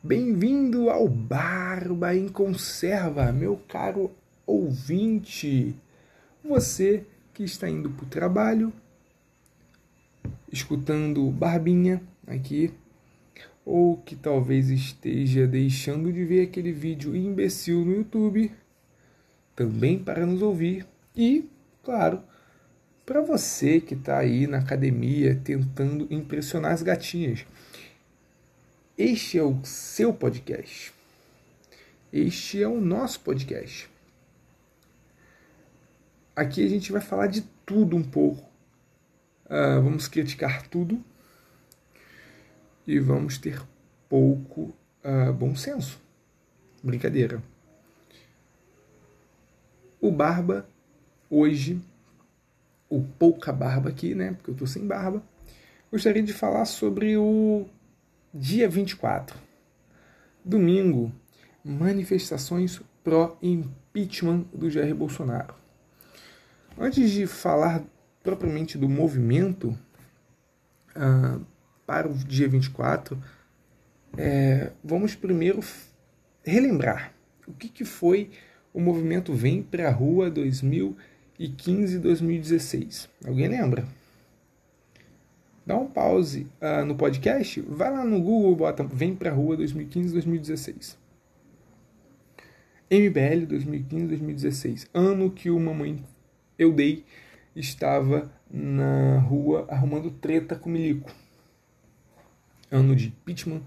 Bem-vindo ao Barba em Conserva, meu caro ouvinte. Você que está indo para o trabalho, escutando Barbinha aqui, ou que talvez esteja deixando de ver aquele vídeo imbecil no YouTube, também para nos ouvir. E, claro, para você que está aí na academia tentando impressionar as gatinhas. Este é o seu podcast. Este é o nosso podcast. Aqui a gente vai falar de tudo um pouco. Uh, vamos criticar tudo e vamos ter pouco uh, bom senso. Brincadeira. O Barba hoje o pouca barba aqui, né? Porque eu tô sem barba. Gostaria de falar sobre o dia 24. Domingo, manifestações pró-impeachment do Jair Bolsonaro. Antes de falar propriamente do movimento uh, para o dia 24, é, vamos primeiro relembrar o que, que foi o movimento Vem para a Rua 2020 2015 2016. Alguém lembra? Dá um pause uh, no podcast, vai lá no Google, bota Vem Pra Rua 2015 2016. MBL 2015 2016. Ano que o Mamãe Eu Dei estava na rua arrumando treta com Milico. Ano de impeachment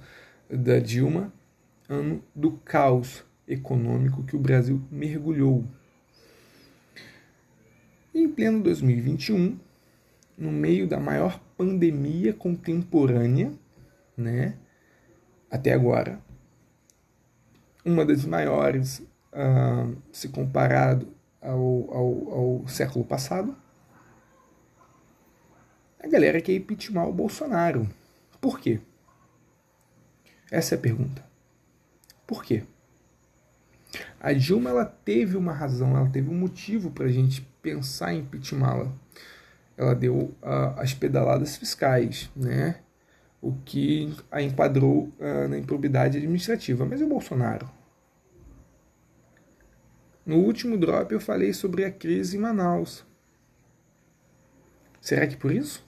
da Dilma. Ano do caos econômico que o Brasil mergulhou. Em pleno 2021, no meio da maior pandemia contemporânea, né, até agora, uma das maiores uh, se comparado ao, ao, ao século passado, a galera quer impeachment o Bolsonaro. Por quê? Essa é a pergunta. Por quê? A Dilma ela teve uma razão, ela teve um motivo para a gente pensar em impeachmá-la. Ela deu as pedaladas fiscais, né? o que a enquadrou uh, na improbidade administrativa. Mas e o Bolsonaro? No último drop eu falei sobre a crise em Manaus. Será que por isso?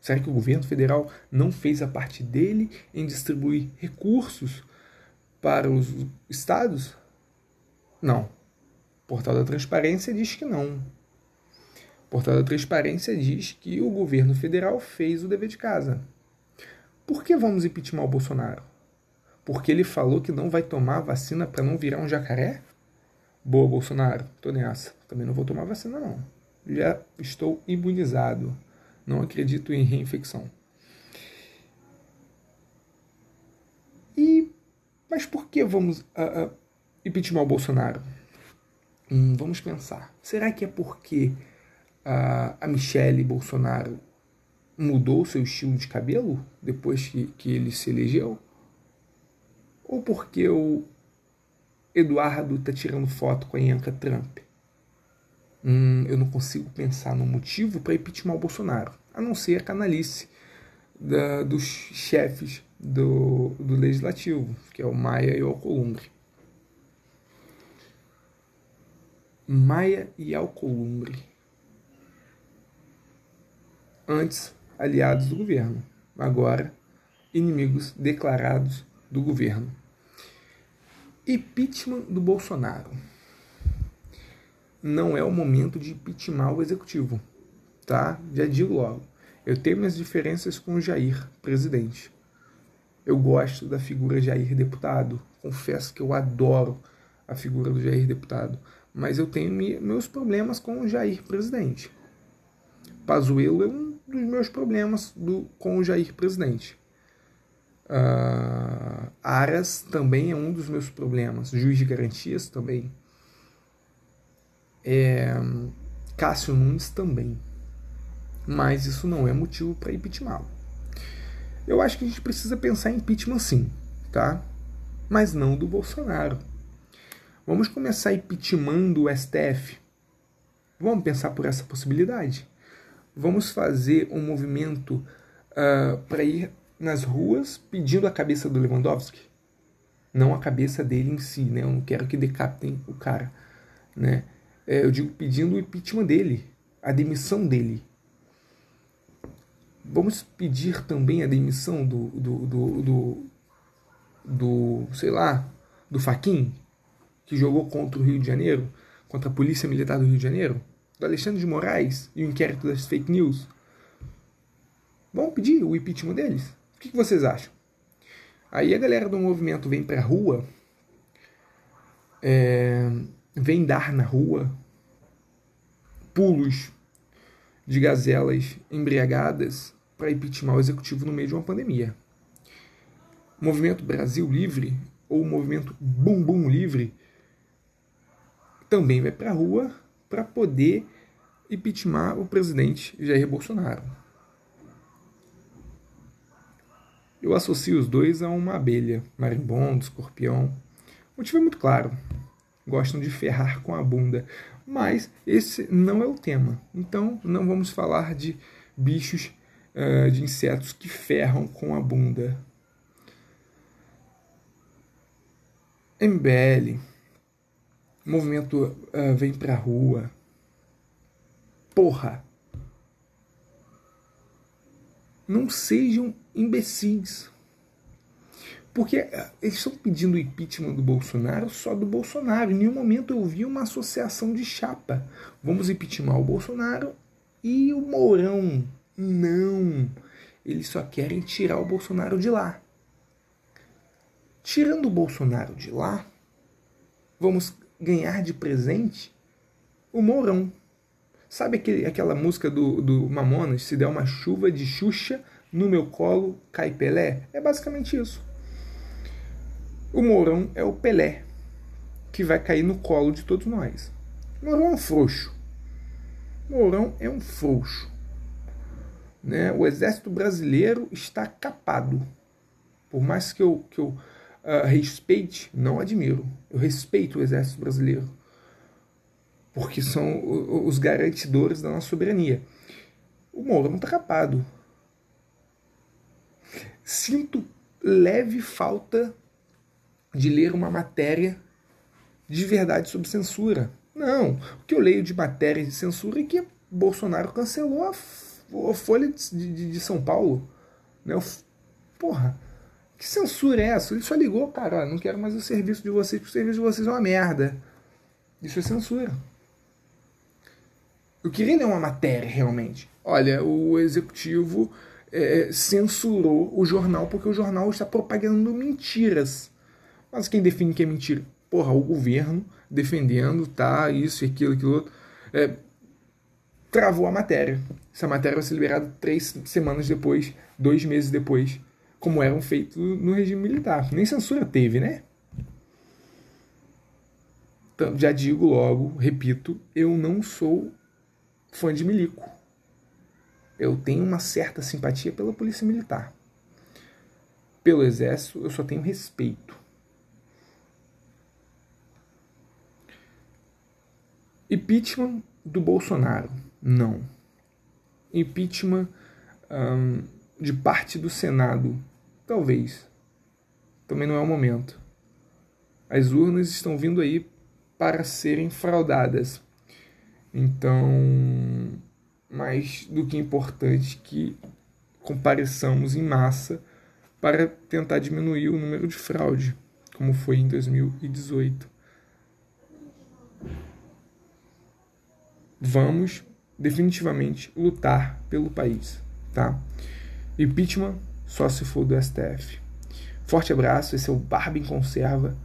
Será que o governo federal não fez a parte dele em distribuir recursos para os estados? Não. O portal da Transparência diz que não. Portal da Transparência diz que o governo federal fez o dever de casa. Por que vamos impeachment o Bolsonaro? Porque ele falou que não vai tomar vacina para não virar um jacaré? Boa, Bolsonaro, tô nessa. Também não vou tomar vacina, não. Já estou imunizado. Não acredito em reinfecção. E. Mas por que vamos. Uh, uh, impeachment o Bolsonaro? Hum, vamos pensar. Será que é porque a, Michelle Bolsonaro mudou seu estilo de cabelo depois que, que ele se elegeu? Ou porque o Eduardo está tirando foto com a Ianca Trump? Hum, eu não consigo pensar no motivo para impeachment o Bolsonaro, a não ser a canalice da, dos chefes do, do legislativo, que é o Maia e o Alcolumbre. Maia e Alcolumbre. Antes, aliados do governo, agora, inimigos declarados do governo. Impeachment do Bolsonaro. Não é o momento de impeachment o executivo, tá? Já digo logo. Eu tenho minhas diferenças com o Jair, presidente. Eu gosto da figura Jair deputado. Confesso que eu adoro a figura do Jair deputado mas eu tenho meus problemas com o Jair presidente. Pazuello é um dos meus problemas do, com o Jair presidente. Uh, Aras também é um dos meus problemas. Juiz de garantias também. É, Cássio Nunes também. Mas isso não é motivo para impeachment. Eu acho que a gente precisa pensar em impeachment sim, tá? Mas não do Bolsonaro. Vamos começar impeachmentando o STF? Vamos pensar por essa possibilidade? Vamos fazer um movimento uh, para ir nas ruas pedindo a cabeça do Lewandowski? não a cabeça dele em si, né? Eu não quero que decapitem o cara, né? É, eu digo pedindo o impeachment dele, a demissão dele. Vamos pedir também a demissão do, do, do, do, do sei lá, do Faquin, que jogou contra o Rio de Janeiro, contra a Polícia Militar do Rio de Janeiro, do Alexandre de Moraes e o inquérito das fake news. Vamos pedir o impeachment deles? O que vocês acham? Aí a galera do movimento vem pra rua, é, vem dar na rua, pulos de gazelas embriagadas para impeachment o executivo no meio de uma pandemia. O movimento Brasil Livre, ou o movimento Bumbum Livre, também vai para a rua para poder impeachment o presidente Jair Bolsonaro. Eu associo os dois a uma abelha, marimbondo, escorpião. O motivo é muito claro. Gostam de ferrar com a bunda. Mas esse não é o tema. Então não vamos falar de bichos, uh, de insetos que ferram com a bunda. MBL, movimento uh, vem pra rua. Porra! Não sejam imbecis. Porque eh, eles estão pedindo o impeachment do Bolsonaro só do Bolsonaro. Em nenhum momento eu vi uma associação de chapa. Vamos impeachment o Bolsonaro e o Mourão. Não. Eles só querem tirar o Bolsonaro de lá. Tirando o Bolsonaro de lá, vamos ganhar de presente o Mourão. Sabe aquele, aquela música do, do Mamonas, Se der uma chuva de Xuxa, no meu colo cai Pelé? É basicamente isso. O Mourão é o Pelé, que vai cair no colo de todos nós. Mourão é um frouxo. Mourão é um frouxo. Né? O exército brasileiro está capado. Por mais que eu, que eu uh, respeite, não admiro, eu respeito o exército brasileiro. Porque são os garantidores da nossa soberania. O Mourão está capado. Sinto leve falta de ler uma matéria de verdade sobre censura. Não. O que eu leio de matéria de censura é que Bolsonaro cancelou a, a Folha de, de, de, São Paulo. Né? Porra, que censura é essa? Ele só ligou, cara, não quero mais o serviço de vocês, porque o serviço de vocês é uma merda. Isso é censura. Eu queria ler uma matéria, realmente. Olha, o executivo é, censurou o jornal porque o jornal está propagando mentiras. Mas quem define que é mentira? Porra, o governo defendendo, tá, isso aquilo, aquilo outro. É, travou a matéria. Essa matéria vai ser liberada três semanas depois, dois meses depois, como eram feitos no regime militar. Nem censura teve, né? Então, já digo logo, repito, eu não sou fã de milico. Eu tenho uma certa simpatia pela polícia militar. Pelo exército, eu só tenho respeito. Impeachment do Bolsonaro? Não. Impeachment de parte do Senado? Talvez. Também não é o momento. As urnas estão vindo aí para serem fraudadas. Então, mais do que importante que compareçamos em massa para tentar diminuir o número de fraude, como foi em 2018. vamos definitivamente lutar pelo país, tá? Impeachment só se for do STF. Forte abraço, esse é o Barba em Conserva,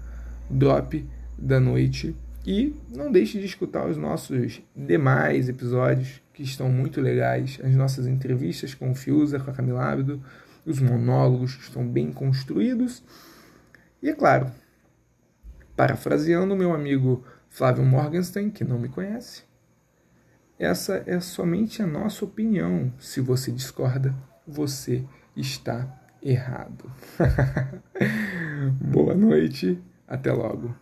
drop da noite. E não deixe de escutar os nossos demais episódios, que estão muito legais, as nossas entrevistas com o Fiuza, com a Camila Ábido, os monólogos que estão bem construídos. E é claro, parafraseando meu amigo Flávio Morgenstern, que não me conhece, essa é somente a nossa opinião. Se você discorda, você está errado. Boa noite, até logo.